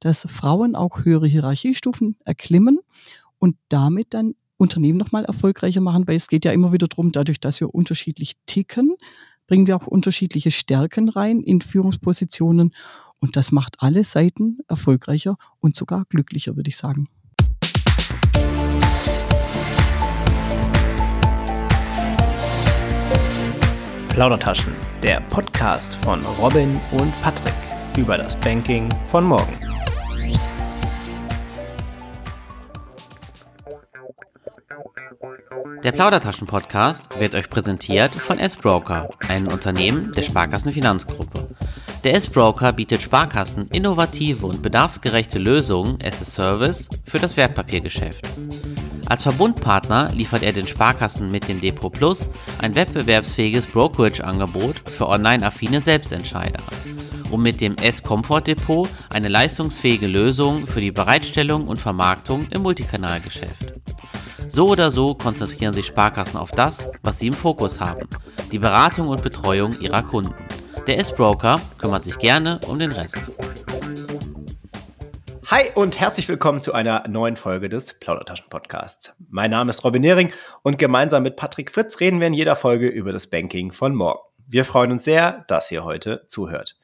dass Frauen auch höhere Hierarchiestufen erklimmen und damit dann Unternehmen nochmal erfolgreicher machen, weil es geht ja immer wieder darum, dadurch, dass wir unterschiedlich ticken, bringen wir auch unterschiedliche Stärken rein in Führungspositionen und das macht alle Seiten erfolgreicher und sogar glücklicher, würde ich sagen. Plaudertaschen, der Podcast von Robin und Patrick über das Banking von morgen. Der Plaudertaschen-Podcast wird euch präsentiert von S-Broker, einem Unternehmen der Sparkassenfinanzgruppe. Der S-Broker bietet Sparkassen innovative und bedarfsgerechte Lösungen as a Service für das Wertpapiergeschäft. Als Verbundpartner liefert er den Sparkassen mit dem Depot Plus ein wettbewerbsfähiges Brokerage-Angebot für online-affine Selbstentscheider und mit dem S-Comfort Depot eine leistungsfähige Lösung für die Bereitstellung und Vermarktung im Multikanalgeschäft. So oder so konzentrieren sich Sparkassen auf das, was sie im Fokus haben, die Beratung und Betreuung ihrer Kunden. Der S-Broker kümmert sich gerne um den Rest. Hi und herzlich willkommen zu einer neuen Folge des Plaudertaschen-Podcasts. Mein Name ist Robin Nehring und gemeinsam mit Patrick Fritz reden wir in jeder Folge über das Banking von morgen. Wir freuen uns sehr, dass ihr heute zuhört.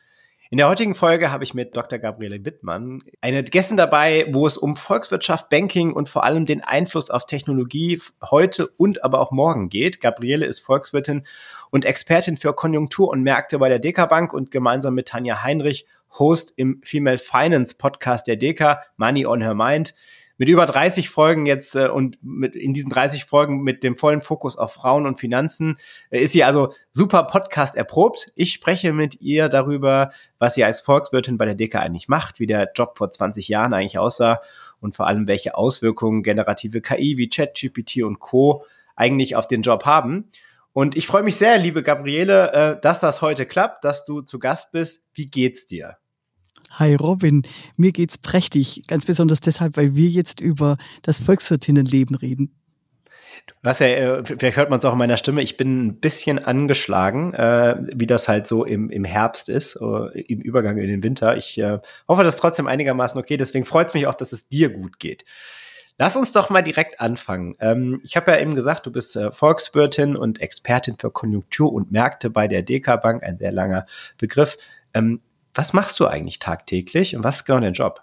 In der heutigen Folge habe ich mit Dr. Gabriele Wittmann eine Gästin dabei, wo es um Volkswirtschaft, Banking und vor allem den Einfluss auf Technologie heute und aber auch morgen geht. Gabriele ist Volkswirtin und Expertin für Konjunktur und Märkte bei der DK Bank und gemeinsam mit Tanja Heinrich Host im Female Finance Podcast der DK, Money on Her Mind mit über 30 Folgen jetzt äh, und mit in diesen 30 Folgen mit dem vollen Fokus auf Frauen und Finanzen äh, ist sie also super Podcast erprobt. Ich spreche mit ihr darüber, was sie als Volkswirtin bei der DK eigentlich macht, wie der Job vor 20 Jahren eigentlich aussah und vor allem welche Auswirkungen generative KI wie ChatGPT und Co eigentlich auf den Job haben. Und ich freue mich sehr, liebe Gabriele, äh, dass das heute klappt, dass du zu Gast bist. Wie geht's dir? Hi Robin, mir geht's prächtig, ganz besonders deshalb, weil wir jetzt über das Volkswirtinnenleben reden. Du hast ja, äh, vielleicht hört man es auch in meiner Stimme, ich bin ein bisschen angeschlagen, äh, wie das halt so im, im Herbst ist, äh, im Übergang in den Winter. Ich äh, hoffe, das ist trotzdem einigermaßen okay, deswegen freut es mich auch, dass es dir gut geht. Lass uns doch mal direkt anfangen. Ähm, ich habe ja eben gesagt, du bist äh, Volkswirtin und Expertin für Konjunktur und Märkte bei der DK Bank, ein sehr langer Begriff. Ähm, was machst du eigentlich tagtäglich und was ist genau dein Job?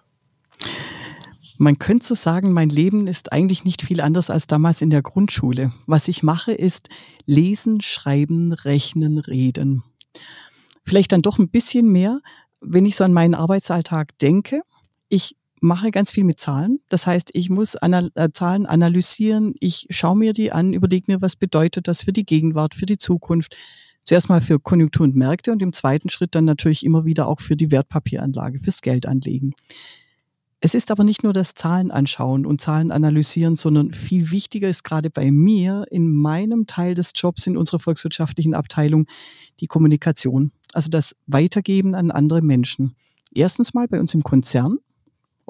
Man könnte so sagen, mein Leben ist eigentlich nicht viel anders als damals in der Grundschule. Was ich mache, ist lesen, schreiben, rechnen, reden. Vielleicht dann doch ein bisschen mehr, wenn ich so an meinen Arbeitsalltag denke. Ich mache ganz viel mit Zahlen. Das heißt, ich muss anal äh, Zahlen analysieren. Ich schaue mir die an, überlege mir, was bedeutet das für die Gegenwart, für die Zukunft Zuerst mal für Konjunktur und Märkte und im zweiten Schritt dann natürlich immer wieder auch für die Wertpapieranlage, fürs Geldanlegen. Es ist aber nicht nur das Zahlen anschauen und Zahlen analysieren, sondern viel wichtiger ist gerade bei mir in meinem Teil des Jobs in unserer volkswirtschaftlichen Abteilung die Kommunikation, also das Weitergeben an andere Menschen. Erstens mal bei uns im Konzern,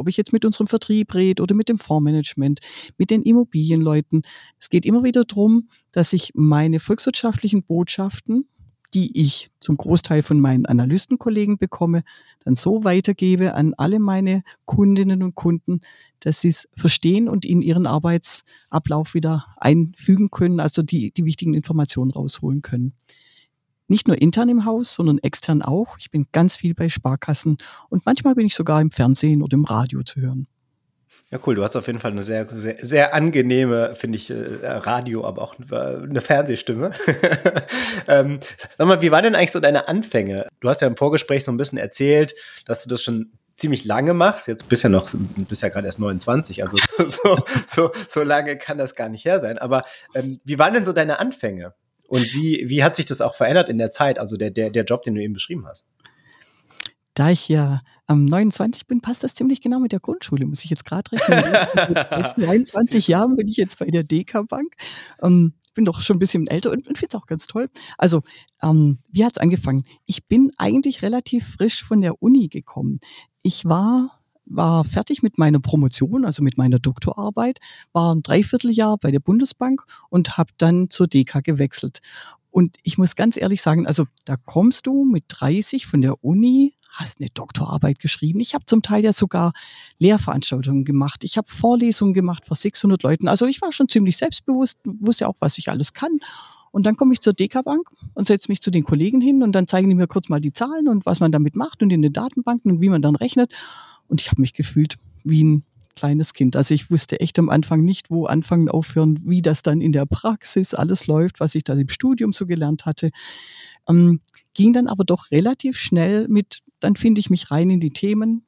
ob ich jetzt mit unserem Vertrieb rede oder mit dem Fondsmanagement, mit den Immobilienleuten. Es geht immer wieder darum, dass ich meine volkswirtschaftlichen Botschaften, die ich zum Großteil von meinen Analystenkollegen bekomme, dann so weitergebe an alle meine Kundinnen und Kunden, dass sie es verstehen und in ihren Arbeitsablauf wieder einfügen können, also die, die wichtigen Informationen rausholen können. Nicht nur intern im Haus, sondern extern auch. Ich bin ganz viel bei Sparkassen und manchmal bin ich sogar im Fernsehen oder im Radio zu hören. Ja, cool. Du hast auf jeden Fall eine sehr, sehr, sehr angenehme, finde ich, äh, Radio, aber auch eine Fernsehstimme. ähm, sag mal, wie waren denn eigentlich so deine Anfänge? Du hast ja im Vorgespräch so ein bisschen erzählt, dass du das schon ziemlich lange machst. Jetzt bist ja noch, bist ja gerade erst 29, also so, so, so lange kann das gar nicht her sein. Aber ähm, wie waren denn so deine Anfänge? Und wie, wie hat sich das auch verändert in der Zeit, also der, der, der Job, den du eben beschrieben hast? Da ich ja am 29 bin, passt das ziemlich genau mit der Grundschule, muss ich jetzt gerade rechnen. Seit 22 Jahren bin ich jetzt bei der DK Bank. Ähm, bin doch schon ein bisschen älter und, und finde es auch ganz toll. Also, ähm, wie hat es angefangen? Ich bin eigentlich relativ frisch von der Uni gekommen. Ich war war fertig mit meiner Promotion, also mit meiner Doktorarbeit, war ein Dreivierteljahr bei der Bundesbank und habe dann zur DK gewechselt. Und ich muss ganz ehrlich sagen, also da kommst du mit 30 von der Uni, hast eine Doktorarbeit geschrieben. Ich habe zum Teil ja sogar Lehrveranstaltungen gemacht. Ich habe Vorlesungen gemacht vor 600 Leuten. Also ich war schon ziemlich selbstbewusst, wusste auch, was ich alles kann. Und dann komme ich zur DK-Bank und setze mich zu den Kollegen hin und dann zeigen die mir kurz mal die Zahlen und was man damit macht und in den Datenbanken und wie man dann rechnet. Und ich habe mich gefühlt wie ein kleines Kind. Also ich wusste echt am Anfang nicht, wo anfangen, aufhören, wie das dann in der Praxis alles läuft, was ich da im Studium so gelernt hatte. Ähm, ging dann aber doch relativ schnell mit, dann finde ich mich rein in die Themen,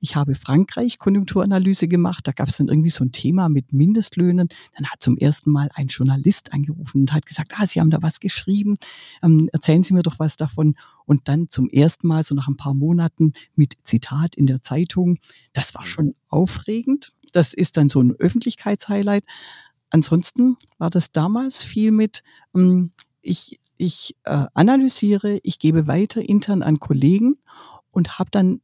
ich habe Frankreich Konjunkturanalyse gemacht. Da gab es dann irgendwie so ein Thema mit Mindestlöhnen. Dann hat zum ersten Mal ein Journalist angerufen und hat gesagt, ah, Sie haben da was geschrieben. Ähm, erzählen Sie mir doch was davon. Und dann zum ersten Mal, so nach ein paar Monaten, mit Zitat in der Zeitung. Das war schon aufregend. Das ist dann so ein Öffentlichkeitshighlight. Ansonsten war das damals viel mit, ähm, ich, ich äh, analysiere, ich gebe weiter intern an Kollegen und habe dann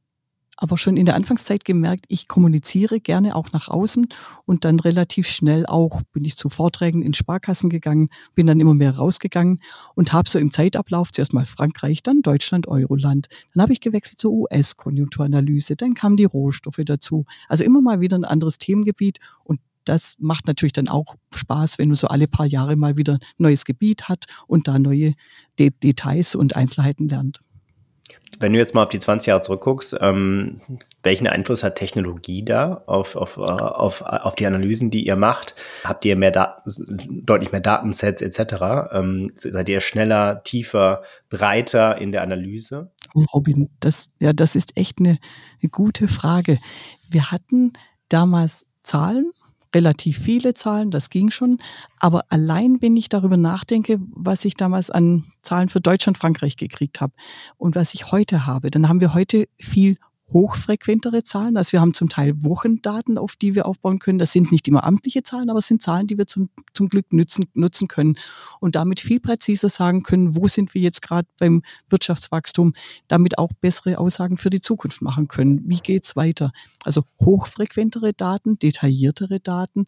aber schon in der Anfangszeit gemerkt, ich kommuniziere gerne auch nach außen und dann relativ schnell auch bin ich zu Vorträgen in Sparkassen gegangen, bin dann immer mehr rausgegangen und habe so im Zeitablauf zuerst mal Frankreich, dann Deutschland, Euroland. Dann habe ich gewechselt zur US-Konjunkturanalyse, dann kamen die Rohstoffe dazu. Also immer mal wieder ein anderes Themengebiet und das macht natürlich dann auch Spaß, wenn man so alle paar Jahre mal wieder ein neues Gebiet hat und da neue De Details und Einzelheiten lernt. Wenn du jetzt mal auf die 20 Jahre zurückguckst, ähm, welchen Einfluss hat Technologie da auf, auf, auf, auf die Analysen, die ihr macht? Habt ihr mehr Daten, deutlich mehr Datensets etc.? Ähm, seid ihr schneller, tiefer, breiter in der Analyse? Oh, Robin, das, ja, das ist echt eine, eine gute Frage. Wir hatten damals Zahlen relativ viele Zahlen, das ging schon. Aber allein, wenn ich darüber nachdenke, was ich damals an Zahlen für Deutschland, Frankreich gekriegt habe und was ich heute habe, dann haben wir heute viel hochfrequentere Zahlen. Also wir haben zum Teil Wochendaten, auf die wir aufbauen können. Das sind nicht immer amtliche Zahlen, aber es sind Zahlen, die wir zum, zum Glück nutzen, nutzen können und damit viel präziser sagen können, wo sind wir jetzt gerade beim Wirtschaftswachstum, damit auch bessere Aussagen für die Zukunft machen können. Wie geht's weiter? Also hochfrequentere Daten, detailliertere Daten,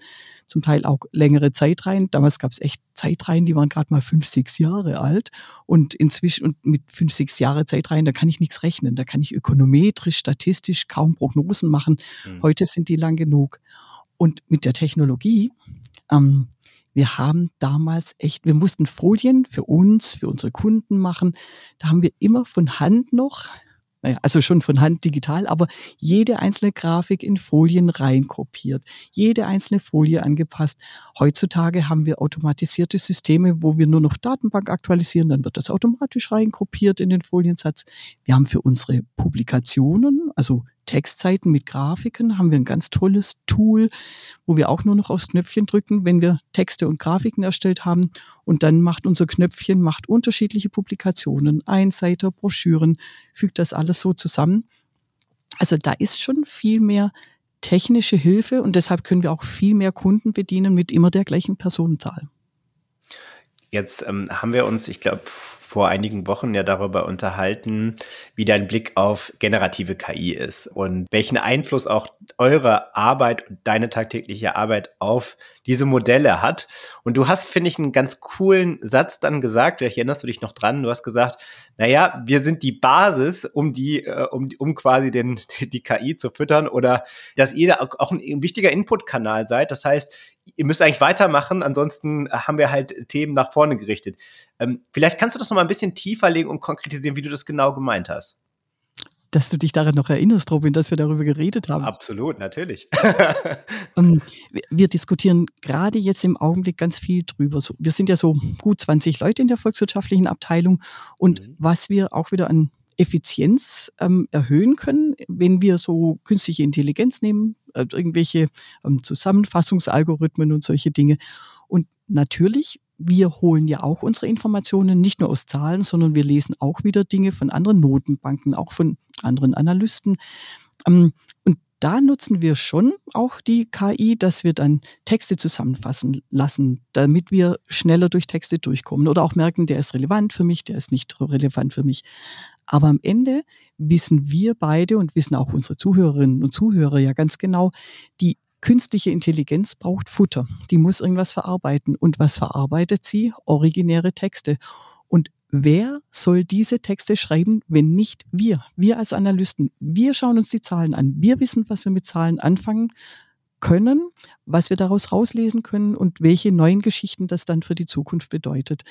zum Teil auch längere Zeitreihen. Damals gab es echt Zeitreihen, die waren gerade mal fünf, sechs Jahre alt und inzwischen und mit fünf, sechs Jahre Zeitreihen, da kann ich nichts rechnen. Da kann ich ökonometrisch statistisch kaum Prognosen machen. Mhm. Heute sind die lang genug. Und mit der Technologie, ähm, wir haben damals echt, wir mussten Folien für uns, für unsere Kunden machen. Da haben wir immer von Hand noch also schon von Hand digital, aber jede einzelne Grafik in Folien reinkopiert, jede einzelne Folie angepasst. Heutzutage haben wir automatisierte Systeme, wo wir nur noch Datenbank aktualisieren, dann wird das automatisch reinkopiert in den Foliensatz. Wir haben für unsere Publikationen, also Textseiten mit Grafiken haben wir ein ganz tolles Tool, wo wir auch nur noch aufs Knöpfchen drücken, wenn wir Texte und Grafiken erstellt haben. Und dann macht unser Knöpfchen, macht unterschiedliche Publikationen, Einseiter, Broschüren, fügt das alles so zusammen. Also da ist schon viel mehr technische Hilfe und deshalb können wir auch viel mehr Kunden bedienen mit immer der gleichen Personenzahl. Jetzt ähm, haben wir uns, ich glaube, vor einigen Wochen ja darüber unterhalten, wie dein Blick auf generative KI ist und welchen Einfluss auch eure Arbeit und deine tagtägliche Arbeit auf diese Modelle hat. Und du hast, finde ich, einen ganz coolen Satz dann gesagt, vielleicht erinnerst du dich noch dran, du hast gesagt, naja, wir sind die Basis, um die, äh, um, um quasi den, die KI zu füttern oder dass ihr auch ein, ein wichtiger Inputkanal seid. Das heißt, ihr müsst eigentlich weitermachen, ansonsten haben wir halt Themen nach vorne gerichtet. Ähm, vielleicht kannst du das noch mal ein bisschen tiefer legen und konkretisieren, wie du das genau gemeint hast. Dass du dich daran noch erinnerst, Robin, dass wir darüber geredet haben. Absolut, natürlich. ähm, wir, diskutieren gerade jetzt im Augenblick ganz viel drüber. Wir sind ja so gut 20 Leute in der volkswirtschaftlichen Abteilung und mhm. was wir auch wieder an Effizienz ähm, erhöhen können, wenn wir so künstliche Intelligenz nehmen, äh, irgendwelche ähm, Zusammenfassungsalgorithmen und solche Dinge. Und natürlich, wir holen ja auch unsere Informationen nicht nur aus Zahlen, sondern wir lesen auch wieder Dinge von anderen Notenbanken, auch von anderen Analysten. Ähm, und da nutzen wir schon auch die KI, dass wir dann Texte zusammenfassen lassen, damit wir schneller durch Texte durchkommen oder auch merken, der ist relevant für mich, der ist nicht relevant für mich. Aber am Ende wissen wir beide und wissen auch unsere Zuhörerinnen und Zuhörer ja ganz genau, die künstliche Intelligenz braucht Futter. Die muss irgendwas verarbeiten. Und was verarbeitet sie? Originäre Texte. Und wer soll diese Texte schreiben, wenn nicht wir? Wir als Analysten. Wir schauen uns die Zahlen an. Wir wissen, was wir mit Zahlen anfangen können, was wir daraus rauslesen können und welche neuen Geschichten das dann für die Zukunft bedeutet.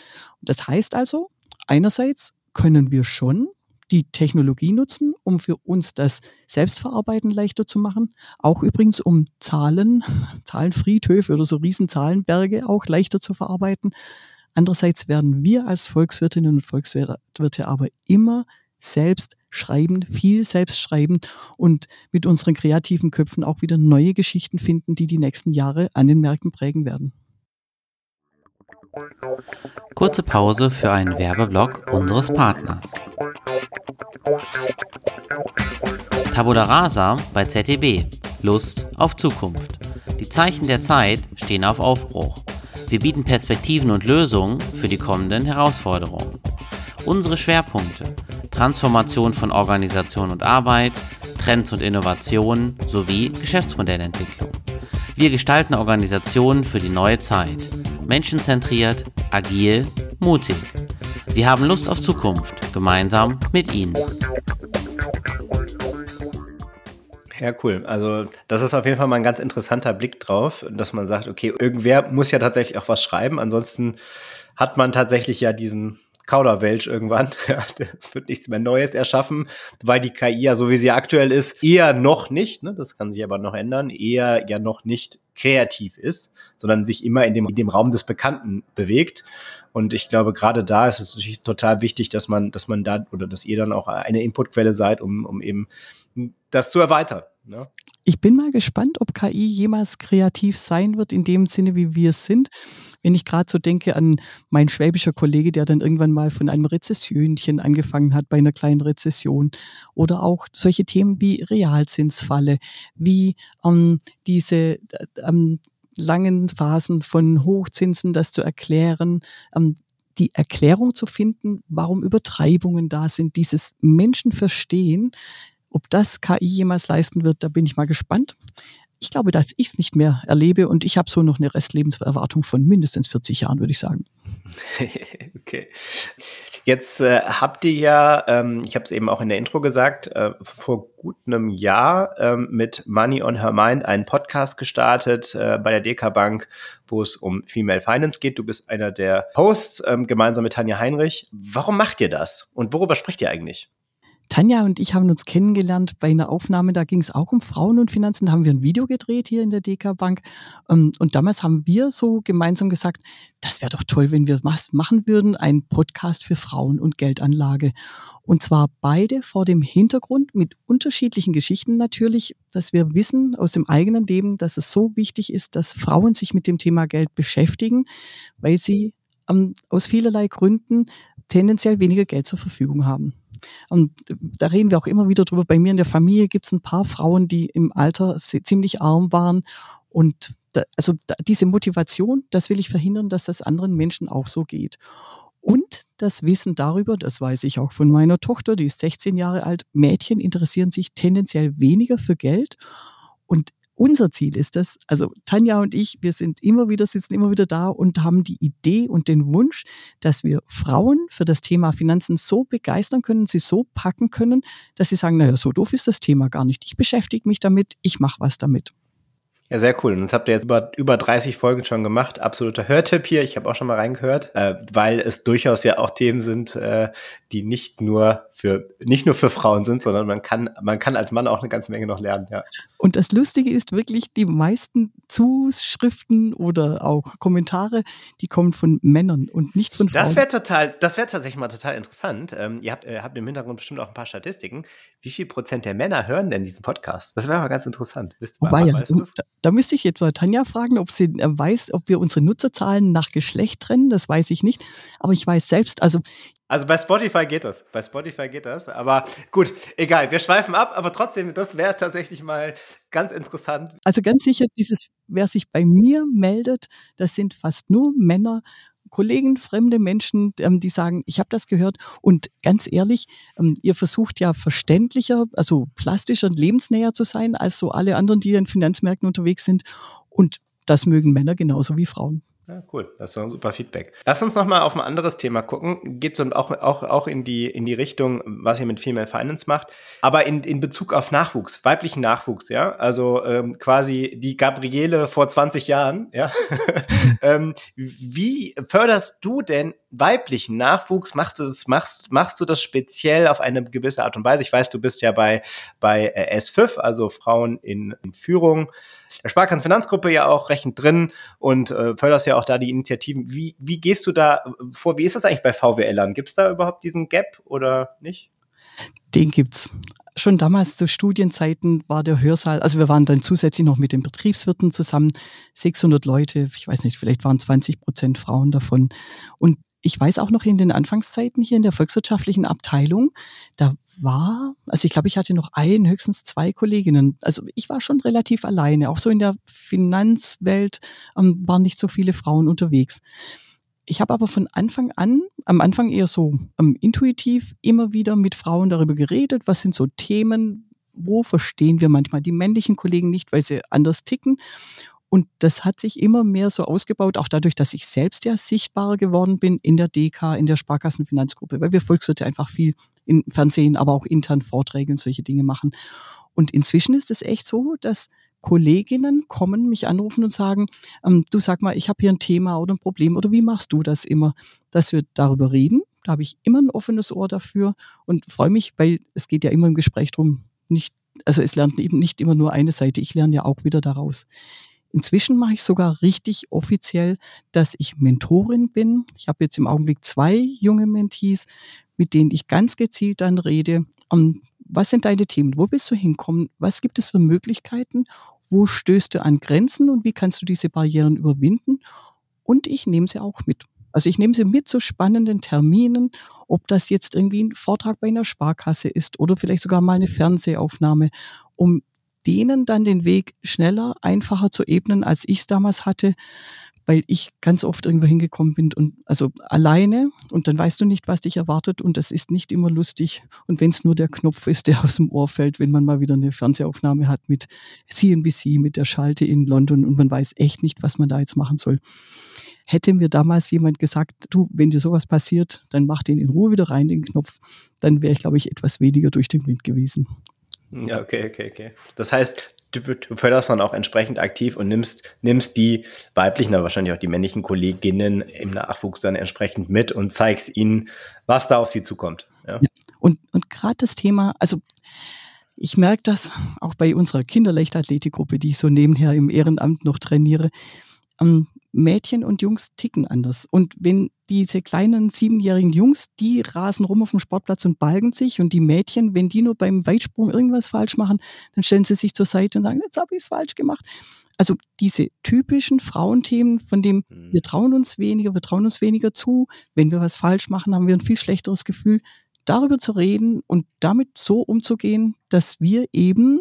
Das heißt also, einerseits können wir schon die Technologie nutzen, um für uns das Selbstverarbeiten leichter zu machen. Auch übrigens, um Zahlen, Zahlenfriedhöfe oder so Riesenzahlenberge auch leichter zu verarbeiten. Andererseits werden wir als Volkswirtinnen und Volkswirte aber immer selbst schreiben, viel selbst schreiben und mit unseren kreativen Köpfen auch wieder neue Geschichten finden, die die nächsten Jahre an den Märkten prägen werden. Kurze Pause für einen Werbeblock unseres Partners. Tabula Rasa bei ZDB. Lust auf Zukunft. Die Zeichen der Zeit stehen auf Aufbruch. Wir bieten Perspektiven und Lösungen für die kommenden Herausforderungen. Unsere Schwerpunkte Transformation von Organisation und Arbeit, Trends und Innovationen sowie Geschäftsmodellentwicklung. Wir gestalten Organisationen für die neue Zeit. Menschenzentriert, agil, mutig. Wir haben Lust auf Zukunft, gemeinsam mit Ihnen. Ja, cool. Also das ist auf jeden Fall mal ein ganz interessanter Blick drauf, dass man sagt, okay, irgendwer muss ja tatsächlich auch was schreiben. Ansonsten hat man tatsächlich ja diesen Kauderwelsch irgendwann. es wird nichts mehr Neues erschaffen, weil die KI ja, so wie sie aktuell ist, eher noch nicht, ne, das kann sich aber noch ändern, eher ja noch nicht kreativ ist, sondern sich immer in dem, in dem Raum des Bekannten bewegt. Und ich glaube, gerade da ist es natürlich total wichtig, dass man, dass man da oder dass ihr dann auch eine Inputquelle seid, um, um eben das zu erweitern. Ne? Ich bin mal gespannt, ob KI jemals kreativ sein wird, in dem Sinne, wie wir es sind. Wenn ich gerade so denke an meinen schwäbischer Kollege, der dann irgendwann mal von einem Rezessionchen angefangen hat bei einer kleinen Rezession. Oder auch solche Themen wie Realzinsfalle, wie ähm, diese ähm, langen Phasen von Hochzinsen, das zu erklären, ähm, die Erklärung zu finden, warum Übertreibungen da sind, dieses Menschen verstehen, ob das KI jemals leisten wird, da bin ich mal gespannt. Ich glaube, dass ich es nicht mehr erlebe und ich habe so noch eine Restlebenserwartung von mindestens 40 Jahren, würde ich sagen. okay. Jetzt äh, habt ihr ja, ähm, ich habe es eben auch in der Intro gesagt, äh, vor gut einem Jahr ähm, mit Money on Her Mind einen Podcast gestartet äh, bei der DK Bank, wo es um Female Finance geht. Du bist einer der Hosts ähm, gemeinsam mit Tanja Heinrich. Warum macht ihr das und worüber spricht ihr eigentlich? Tanja und ich haben uns kennengelernt bei einer Aufnahme, da ging es auch um Frauen und Finanzen. Da haben wir ein Video gedreht hier in der DK Bank. Ähm, und damals haben wir so gemeinsam gesagt, das wäre doch toll, wenn wir was machen würden, ein Podcast für Frauen und Geldanlage. Und zwar beide vor dem Hintergrund mit unterschiedlichen Geschichten natürlich, dass wir wissen aus dem eigenen Leben, dass es so wichtig ist, dass Frauen sich mit dem Thema Geld beschäftigen, weil sie ähm, aus vielerlei Gründen tendenziell weniger Geld zur Verfügung haben. Und da reden wir auch immer wieder drüber. Bei mir in der Familie gibt es ein paar Frauen, die im Alter ziemlich arm waren. Und da, also da, diese Motivation, das will ich verhindern, dass das anderen Menschen auch so geht. Und das Wissen darüber, das weiß ich auch von meiner Tochter, die ist 16 Jahre alt, Mädchen interessieren sich tendenziell weniger für Geld. Und unser Ziel ist das, also Tanja und ich, wir sind immer wieder, sitzen immer wieder da und haben die Idee und den Wunsch, dass wir Frauen für das Thema Finanzen so begeistern können, sie so packen können, dass sie sagen, naja, so doof ist das Thema gar nicht. Ich beschäftige mich damit, ich mache was damit. Ja, sehr cool. Und das habt ihr jetzt über, über 30 Folgen schon gemacht. Absoluter Hörtipp hier. Ich habe auch schon mal reingehört, äh, weil es durchaus ja auch Themen sind, äh, die nicht nur für nicht nur für Frauen sind, sondern man kann man kann als Mann auch eine ganze Menge noch lernen. Ja. Und das Lustige ist wirklich, die meisten Zuschriften oder auch Kommentare, die kommen von Männern und nicht von Frauen. Das wäre total, das wäre tatsächlich mal total interessant. Ähm, ihr habt, äh, habt im Hintergrund bestimmt auch ein paar Statistiken. Wie viel Prozent der Männer hören denn diesen Podcast? Das wäre mal ganz interessant. Wisst ihr, mal, ja, da, da, müsste ich jetzt mal Tanja fragen, ob sie äh, weiß, ob wir unsere Nutzerzahlen nach Geschlecht trennen. Das weiß ich nicht. Aber ich weiß selbst, also also bei Spotify geht das. Bei Spotify geht das. Aber gut, egal. Wir schweifen ab, aber trotzdem, das wäre tatsächlich mal ganz interessant. Also ganz sicher, dieses, wer sich bei mir meldet, das sind fast nur Männer. Kollegen, fremde Menschen, ähm, die sagen, ich habe das gehört. Und ganz ehrlich, ähm, ihr versucht ja verständlicher, also plastischer und lebensnäher zu sein als so alle anderen, die in Finanzmärkten unterwegs sind. Und das mögen Männer genauso wie Frauen. Ja, cool, das ist ein super Feedback. Lass uns noch mal auf ein anderes Thema gucken. Geht so auch, auch, auch in, die, in die Richtung, was ihr mit Female Finance macht, aber in, in Bezug auf Nachwuchs, weiblichen Nachwuchs, ja. Also ähm, quasi die Gabriele vor 20 Jahren, ja. ähm, wie förderst du denn weiblichen Nachwuchs? Machst du das, machst, machst du das speziell auf eine gewisse Art und Weise? Ich weiß, du bist ja bei, bei äh, S5, also Frauen in, in Führung der Sparkassenfinanzgruppe ja auch recht drin und äh, förderst ja auch da die Initiativen. Wie, wie gehst du da äh, vor? Wie ist das eigentlich bei VWLern? Gibt es da überhaupt diesen Gap oder nicht? Den gibt's. Schon damals zu Studienzeiten war der Hörsaal, also wir waren dann zusätzlich noch mit den Betriebswirten zusammen, 600 Leute, ich weiß nicht, vielleicht waren 20 Prozent Frauen davon. Und ich weiß auch noch in den Anfangszeiten hier in der volkswirtschaftlichen Abteilung, da war, also ich glaube, ich hatte noch ein, höchstens zwei Kolleginnen. Also ich war schon relativ alleine. Auch so in der Finanzwelt ähm, waren nicht so viele Frauen unterwegs. Ich habe aber von Anfang an, am Anfang eher so ähm, intuitiv immer wieder mit Frauen darüber geredet, was sind so Themen, wo verstehen wir manchmal die männlichen Kollegen nicht, weil sie anders ticken. Und das hat sich immer mehr so ausgebaut, auch dadurch, dass ich selbst ja sichtbarer geworden bin in der DK, in der Sparkassenfinanzgruppe, weil wir Volkswirte einfach viel im Fernsehen, aber auch intern Vorträge und solche Dinge machen. Und inzwischen ist es echt so, dass Kolleginnen kommen, mich anrufen und sagen, ähm, du sag mal, ich habe hier ein Thema oder ein Problem oder wie machst du das immer, dass wir darüber reden. Da habe ich immer ein offenes Ohr dafür und freue mich, weil es geht ja immer im Gespräch drum, nicht, also es lernt eben nicht immer nur eine Seite, ich lerne ja auch wieder daraus. Inzwischen mache ich sogar richtig offiziell, dass ich Mentorin bin. Ich habe jetzt im Augenblick zwei junge Mentees, mit denen ich ganz gezielt dann rede. Um, ähm, was sind deine Themen? Wo willst du hinkommen? Was gibt es für Möglichkeiten? Wo stößt du an Grenzen und wie kannst du diese Barrieren überwinden? Und ich nehme sie auch mit. Also ich nehme sie mit zu spannenden Terminen, ob das jetzt irgendwie ein Vortrag bei einer Sparkasse ist oder vielleicht sogar mal eine Fernsehaufnahme, um denen dann den Weg schneller, einfacher zu ebnen, als ich es damals hatte, weil ich ganz oft irgendwo hingekommen bin und also alleine und dann weißt du nicht, was dich erwartet und das ist nicht immer lustig. Und wenn es nur der Knopf ist, der aus dem Ohr fällt, wenn man mal wieder eine Fernsehaufnahme hat mit CNBC, mit der Schalte in London und man weiß echt nicht, was man da jetzt machen soll. Hätte mir damals jemand gesagt, du, wenn dir sowas passiert, dann mach den in Ruhe wieder rein, den Knopf, dann wäre ich, glaube ich, etwas weniger durch den Wind gewesen. Ja, okay, okay, okay. Das heißt, du, du förderst dann auch entsprechend aktiv und nimmst, nimmst die weiblichen, aber wahrscheinlich auch die männlichen Kolleginnen im Nachwuchs dann entsprechend mit und zeigst ihnen, was da auf sie zukommt. Ja. ja und und gerade das Thema, also ich merke das auch bei unserer Kinderleichtathletikgruppe, die ich so nebenher im Ehrenamt noch trainiere. Ähm, Mädchen und Jungs ticken anders. Und wenn diese kleinen siebenjährigen Jungs, die rasen rum auf dem Sportplatz und balgen sich und die Mädchen, wenn die nur beim Weitsprung irgendwas falsch machen, dann stellen sie sich zur Seite und sagen, jetzt habe ich es falsch gemacht. Also diese typischen Frauenthemen, von dem mhm. wir trauen uns weniger, wir trauen uns weniger zu. Wenn wir was falsch machen, haben wir ein viel schlechteres Gefühl. Darüber zu reden und damit so umzugehen, dass wir eben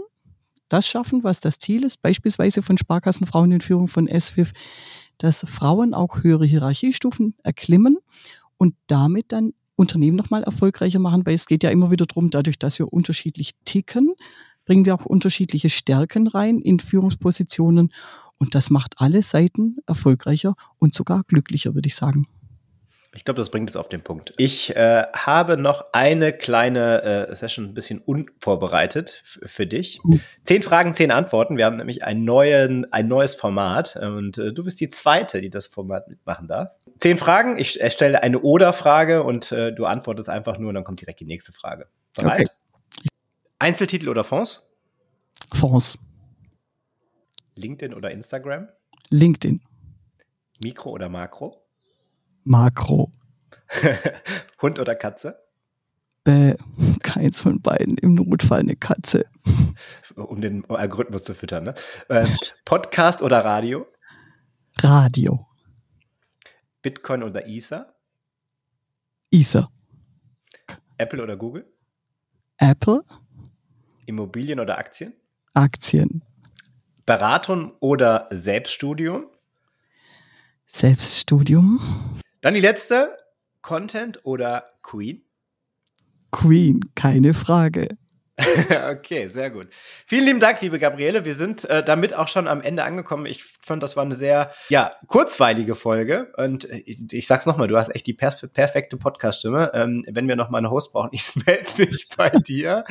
das schaffen, was das Ziel ist, beispielsweise von Sparkassenfrauen in Führung von SFIF, dass Frauen auch höhere Hierarchiestufen erklimmen und damit dann Unternehmen nochmal erfolgreicher machen, weil es geht ja immer wieder darum, dadurch, dass wir unterschiedlich ticken, bringen wir auch unterschiedliche Stärken rein in Führungspositionen und das macht alle Seiten erfolgreicher und sogar glücklicher, würde ich sagen. Ich glaube, das bringt es auf den Punkt. Ich äh, habe noch eine kleine äh, Session ein bisschen unvorbereitet für dich. Zehn Fragen, zehn Antworten. Wir haben nämlich ein, neuen, ein neues Format und äh, du bist die zweite, die das Format mitmachen darf. Zehn Fragen. Ich stelle eine Oder-Frage und äh, du antwortest einfach nur und dann kommt direkt die nächste Frage. Bereit? Okay. Einzeltitel oder Fonds? Fonds. LinkedIn oder Instagram? LinkedIn. Mikro oder Makro? Makro. Hund oder Katze? Bäh, keins von beiden. Im Notfall eine Katze. Um den Algorithmus zu füttern, ne? Äh, Podcast oder Radio? Radio. Bitcoin oder Ether? Ether. Apple oder Google? Apple. Immobilien oder Aktien? Aktien. Beratung oder Selbststudium? Selbststudium. Dann die letzte. Content oder Queen? Queen, keine Frage. okay, sehr gut. Vielen lieben Dank, liebe Gabriele. Wir sind äh, damit auch schon am Ende angekommen. Ich fand, das war eine sehr ja, kurzweilige Folge. Und ich, ich sag's nochmal, du hast echt die perf perfekte Podcast-Stimme. Ähm, wenn wir nochmal einen Host brauchen, ich melde mich bei dir.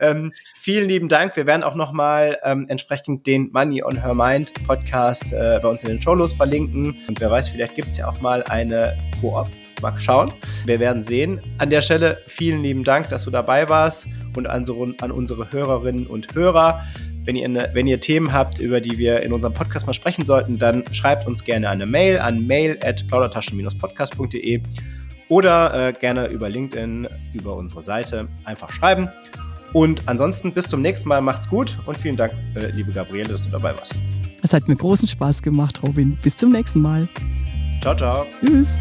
Ähm, vielen lieben Dank. Wir werden auch nochmal ähm, entsprechend den Money on Her Mind Podcast äh, bei uns in den Showlos verlinken. Und wer weiß, vielleicht gibt's ja auch mal eine Koop. Mal schauen. Wir werden sehen. An der Stelle vielen lieben Dank, dass du dabei warst und an, so, an unsere Hörerinnen und Hörer. Wenn ihr, eine, wenn ihr Themen habt, über die wir in unserem Podcast mal sprechen sollten, dann schreibt uns gerne eine Mail an mail at plaudertaschen-podcast.de oder äh, gerne über LinkedIn, über unsere Seite einfach schreiben. Und ansonsten bis zum nächsten Mal. Macht's gut und vielen Dank, äh, liebe Gabriele, dass du dabei warst. Es hat mir großen Spaß gemacht, Robin. Bis zum nächsten Mal. Ciao, ciao. Tschüss.